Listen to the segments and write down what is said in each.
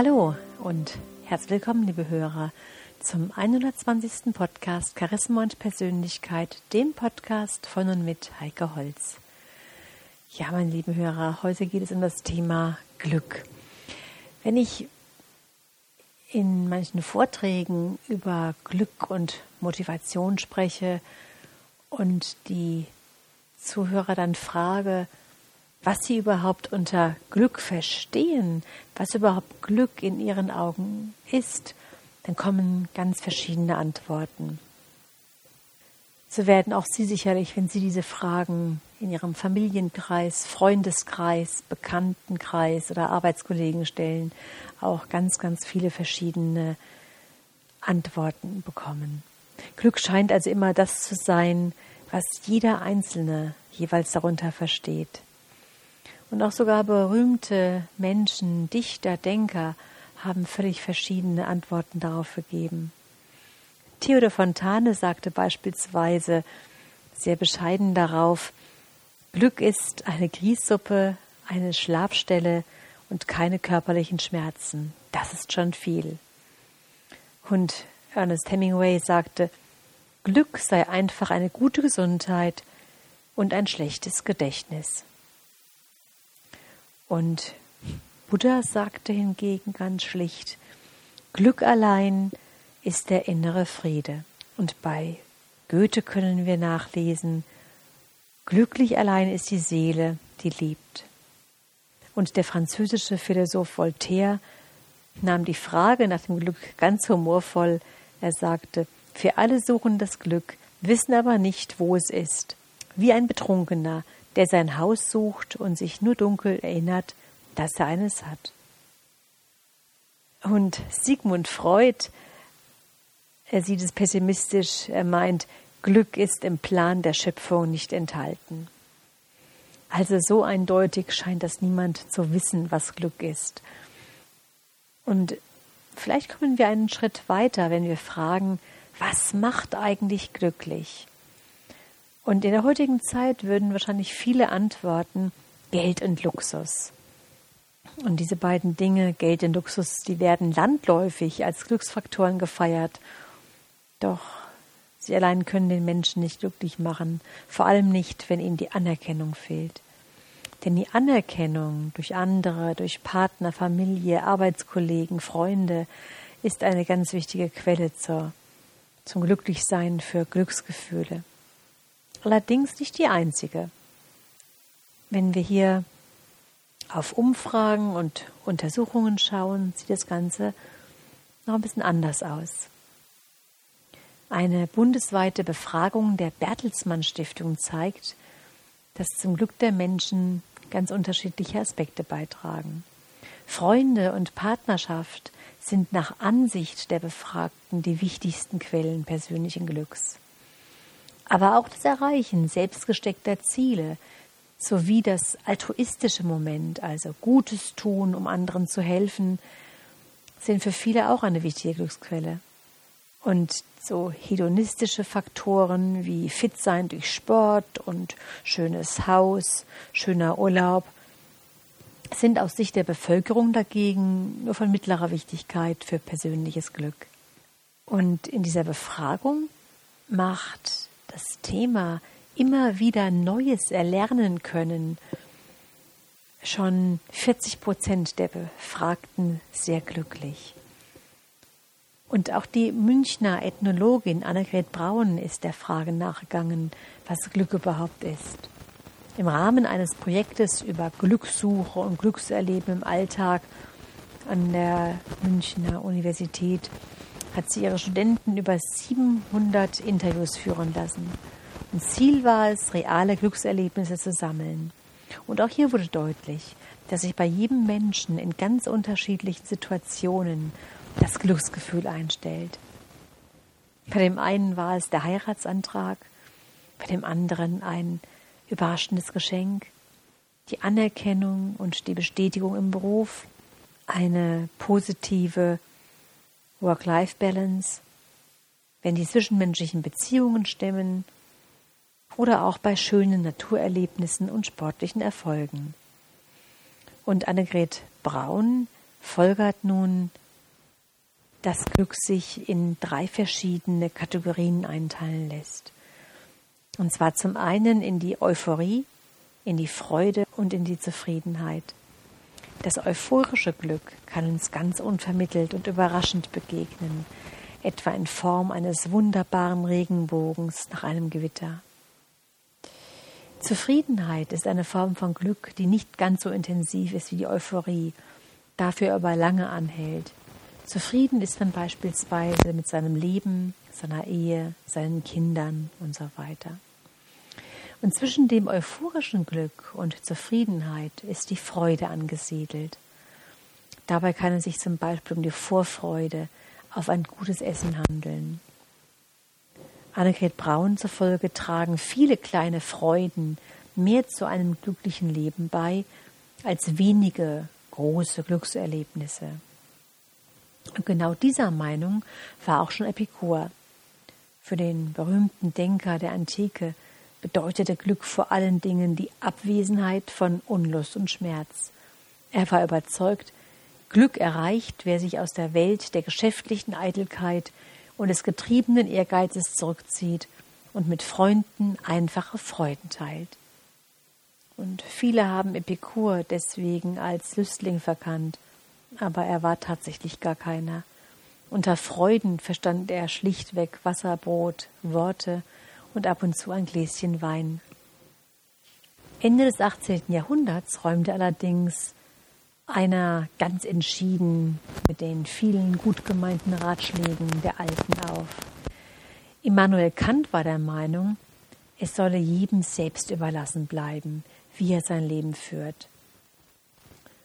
Hallo und herzlich willkommen, liebe Hörer, zum 120. Podcast Charisma und Persönlichkeit, dem Podcast von und mit Heike Holz. Ja, meine lieben Hörer, heute geht es um das Thema Glück. Wenn ich in manchen Vorträgen über Glück und Motivation spreche und die Zuhörer dann frage, was sie überhaupt unter Glück verstehen, was überhaupt Glück in ihren Augen ist, dann kommen ganz verschiedene Antworten. So werden auch Sie sicherlich, wenn Sie diese Fragen in Ihrem Familienkreis, Freundeskreis, Bekanntenkreis oder Arbeitskollegen stellen, auch ganz, ganz viele verschiedene Antworten bekommen. Glück scheint also immer das zu sein, was jeder Einzelne jeweils darunter versteht. Und auch sogar berühmte Menschen, Dichter, Denker haben völlig verschiedene Antworten darauf gegeben. Theodor Fontane sagte beispielsweise sehr bescheiden darauf, Glück ist eine Grießsuppe, eine Schlafstelle und keine körperlichen Schmerzen. Das ist schon viel. Und Ernest Hemingway sagte, Glück sei einfach eine gute Gesundheit und ein schlechtes Gedächtnis. Und Buddha sagte hingegen ganz schlicht, Glück allein ist der innere Friede. Und bei Goethe können wir nachlesen, glücklich allein ist die Seele, die liebt. Und der französische Philosoph Voltaire nahm die Frage nach dem Glück ganz humorvoll. Er sagte, für alle suchen das Glück, wissen aber nicht, wo es ist. Wie ein Betrunkener, der sein Haus sucht und sich nur dunkel erinnert, dass er eines hat. Und Sigmund Freud, er sieht es pessimistisch, er meint, Glück ist im Plan der Schöpfung nicht enthalten. Also so eindeutig scheint das niemand zu wissen, was Glück ist. Und vielleicht kommen wir einen Schritt weiter, wenn wir fragen, was macht eigentlich glücklich? Und in der heutigen Zeit würden wahrscheinlich viele antworten, Geld und Luxus. Und diese beiden Dinge, Geld und Luxus, die werden landläufig als Glücksfaktoren gefeiert. Doch sie allein können den Menschen nicht glücklich machen, vor allem nicht, wenn ihnen die Anerkennung fehlt. Denn die Anerkennung durch andere, durch Partner, Familie, Arbeitskollegen, Freunde ist eine ganz wichtige Quelle zur, zum Glücklichsein für Glücksgefühle allerdings nicht die einzige. Wenn wir hier auf Umfragen und Untersuchungen schauen, sieht das Ganze noch ein bisschen anders aus. Eine bundesweite Befragung der Bertelsmann Stiftung zeigt, dass zum Glück der Menschen ganz unterschiedliche Aspekte beitragen. Freunde und Partnerschaft sind nach Ansicht der Befragten die wichtigsten Quellen persönlichen Glücks aber auch das Erreichen selbstgesteckter Ziele sowie das altruistische Moment, also Gutes tun, um anderen zu helfen, sind für viele auch eine wichtige Glücksquelle. Und so hedonistische Faktoren wie fit sein durch Sport und schönes Haus, schöner Urlaub sind aus Sicht der Bevölkerung dagegen nur von mittlerer Wichtigkeit für persönliches Glück. Und in dieser Befragung macht das Thema immer wieder Neues erlernen können, schon 40 Prozent der Befragten sehr glücklich. Und auch die Münchner Ethnologin Annegret Braun ist der Frage nachgegangen, was Glück überhaupt ist. Im Rahmen eines Projektes über Glückssuche und Glückserleben im Alltag an der Münchner Universität hat sie ihre Studenten über 700 Interviews führen lassen. Und Ziel war es, reale Glückserlebnisse zu sammeln. Und auch hier wurde deutlich, dass sich bei jedem Menschen in ganz unterschiedlichen Situationen das Glücksgefühl einstellt. Bei dem einen war es der Heiratsantrag, bei dem anderen ein überraschendes Geschenk, die Anerkennung und die Bestätigung im Beruf, eine positive Work-Life-Balance, wenn die zwischenmenschlichen Beziehungen stimmen oder auch bei schönen Naturerlebnissen und sportlichen Erfolgen. Und Annegret Braun folgert nun, dass Glück sich in drei verschiedene Kategorien einteilen lässt. Und zwar zum einen in die Euphorie, in die Freude und in die Zufriedenheit. Das euphorische Glück kann uns ganz unvermittelt und überraschend begegnen, etwa in Form eines wunderbaren Regenbogens nach einem Gewitter. Zufriedenheit ist eine Form von Glück, die nicht ganz so intensiv ist wie die Euphorie, dafür aber lange anhält. Zufrieden ist man beispielsweise mit seinem Leben, seiner Ehe, seinen Kindern und so weiter. Und zwischen dem euphorischen Glück und Zufriedenheit ist die Freude angesiedelt. Dabei kann es sich zum Beispiel um die Vorfreude auf ein gutes Essen handeln. Annegret Braun zufolge tragen viele kleine Freuden mehr zu einem glücklichen Leben bei als wenige große Glückserlebnisse. Und genau dieser Meinung war auch schon Epikur. Für den berühmten Denker der Antike bedeutete Glück vor allen Dingen die Abwesenheit von Unlust und Schmerz. Er war überzeugt, Glück erreicht, wer sich aus der Welt der geschäftlichen Eitelkeit und des getriebenen Ehrgeizes zurückzieht und mit Freunden einfache Freuden teilt. Und viele haben Epikur deswegen als Lüstling verkannt, aber er war tatsächlich gar keiner. Unter Freuden verstand er schlichtweg Wasserbrot, Worte und ab und zu ein Gläschen Wein. Ende des 18. Jahrhunderts räumte allerdings einer ganz entschieden mit den vielen gut gemeinten Ratschlägen der Alten auf. Immanuel Kant war der Meinung, es solle jedem selbst überlassen bleiben, wie er sein Leben führt.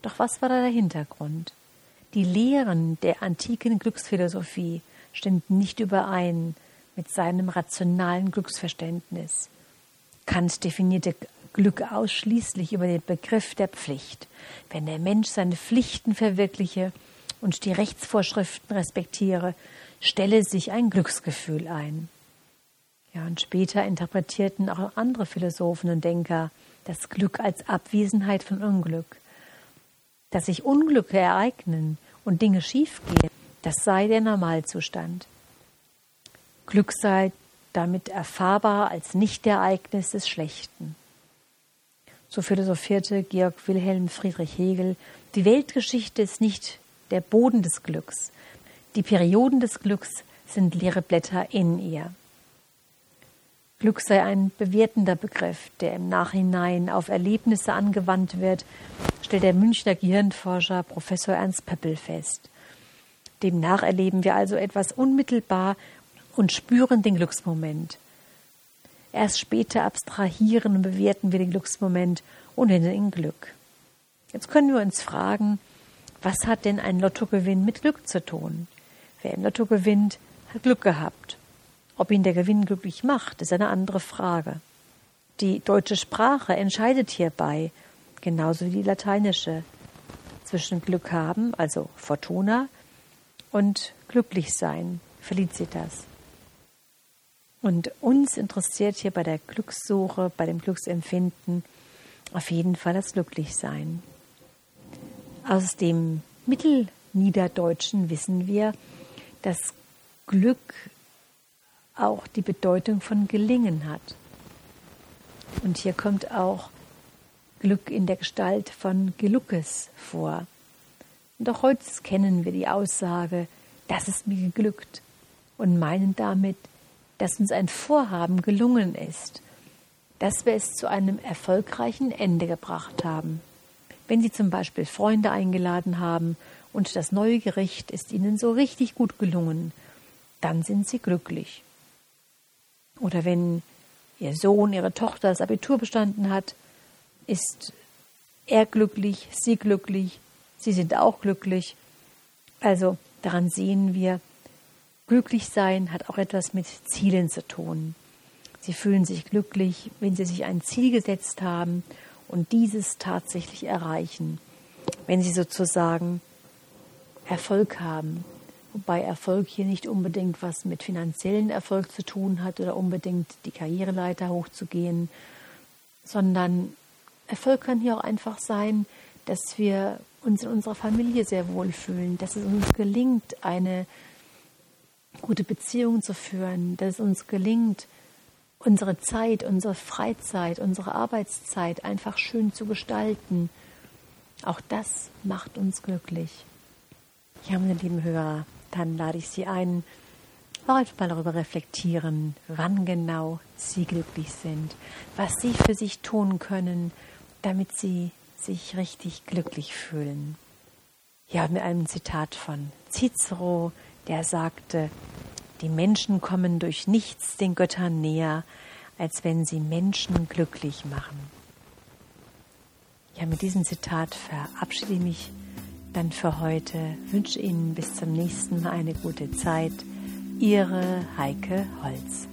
Doch was war da der Hintergrund? Die Lehren der antiken Glücksphilosophie stimmten nicht überein mit seinem rationalen Glücksverständnis. Kant definierte Glück ausschließlich über den Begriff der Pflicht. Wenn der Mensch seine Pflichten verwirkliche und die Rechtsvorschriften respektiere, stelle sich ein Glücksgefühl ein. Ja, und später interpretierten auch andere Philosophen und Denker das Glück als Abwesenheit von Unglück. Dass sich Unglücke ereignen und Dinge schiefgehen, das sei der Normalzustand. Glück sei damit erfahrbar als Nichtereignis des Schlechten. So philosophierte Georg Wilhelm Friedrich Hegel, die Weltgeschichte ist nicht der Boden des Glücks. Die Perioden des Glücks sind leere Blätter in ihr. Glück sei ein bewertender Begriff, der im Nachhinein auf Erlebnisse angewandt wird, stellt der Münchner Gehirnforscher Professor Ernst Pöppel fest. Demnach erleben wir also etwas unmittelbar und spüren den Glücksmoment. Erst später abstrahieren und bewerten wir den Glücksmoment und nennen ihn Glück. Jetzt können wir uns fragen, was hat denn ein Lottogewinn mit Glück zu tun? Wer im Lotto gewinnt, hat Glück gehabt. Ob ihn der Gewinn glücklich macht, ist eine andere Frage. Die deutsche Sprache entscheidet hierbei, genauso wie die lateinische, zwischen Glück haben, also Fortuna, und glücklich sein, Felicitas. Und uns interessiert hier bei der Glückssuche, bei dem Glücksempfinden auf jeden Fall das Glücklichsein. Aus dem Mittelniederdeutschen wissen wir, dass Glück auch die Bedeutung von gelingen hat. Und hier kommt auch Glück in der Gestalt von Geluckes vor. Und auch heute kennen wir die Aussage, das ist mir geglückt und meinen damit, dass uns ein Vorhaben gelungen ist, dass wir es zu einem erfolgreichen Ende gebracht haben. Wenn Sie zum Beispiel Freunde eingeladen haben und das neue Gericht ist Ihnen so richtig gut gelungen, dann sind Sie glücklich. Oder wenn Ihr Sohn, Ihre Tochter das Abitur bestanden hat, ist er glücklich, Sie glücklich, Sie sind auch glücklich. Also daran sehen wir, Glücklich sein hat auch etwas mit Zielen zu tun. Sie fühlen sich glücklich, wenn sie sich ein Ziel gesetzt haben und dieses tatsächlich erreichen. Wenn sie sozusagen Erfolg haben. Wobei Erfolg hier nicht unbedingt was mit finanziellen Erfolg zu tun hat oder unbedingt die Karriereleiter hochzugehen, sondern Erfolg kann hier auch einfach sein, dass wir uns in unserer Familie sehr wohlfühlen, dass es uns gelingt, eine gute Beziehung zu führen, dass es uns gelingt, unsere Zeit, unsere Freizeit, unsere Arbeitszeit einfach schön zu gestalten. Auch das macht uns glücklich. Ja, meine lieben Hörer, dann lade ich Sie ein, einfach mal darüber reflektieren, wann genau Sie glücklich sind, was Sie für sich tun können, damit Sie sich richtig glücklich fühlen. Ja, mit einem Zitat von Cicero, der sagte, die Menschen kommen durch nichts den Göttern näher, als wenn sie Menschen glücklich machen. Ja, mit diesem Zitat verabschiede ich mich dann für heute, wünsche Ihnen bis zum nächsten Mal eine gute Zeit. Ihre Heike Holz.